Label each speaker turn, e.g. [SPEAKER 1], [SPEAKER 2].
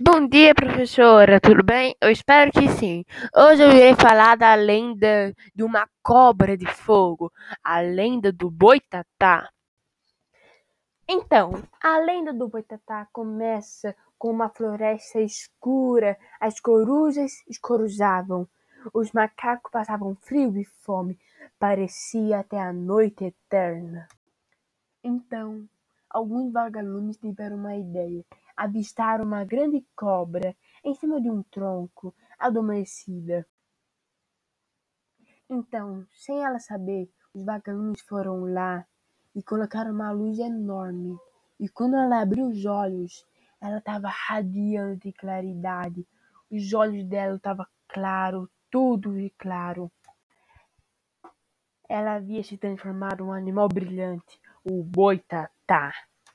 [SPEAKER 1] Bom dia, professora, tudo bem? Eu espero que sim. Hoje eu irei falar da lenda de uma cobra de fogo, a lenda do Boitatá. Então, a lenda do Boitatá começa com uma floresta escura, as corujas escorujavam, os macacos passavam frio e fome, parecia até a noite eterna. Então, alguns vagalumes tiveram uma ideia avistaram uma grande cobra em cima de um tronco, adormecida. Então, sem ela saber, os vagalumes foram lá e colocaram uma luz enorme. E quando ela abriu os olhos, ela estava radiante de claridade. Os olhos dela estavam claros, tudo de claro. Ela havia se transformado em um animal brilhante, boitatá.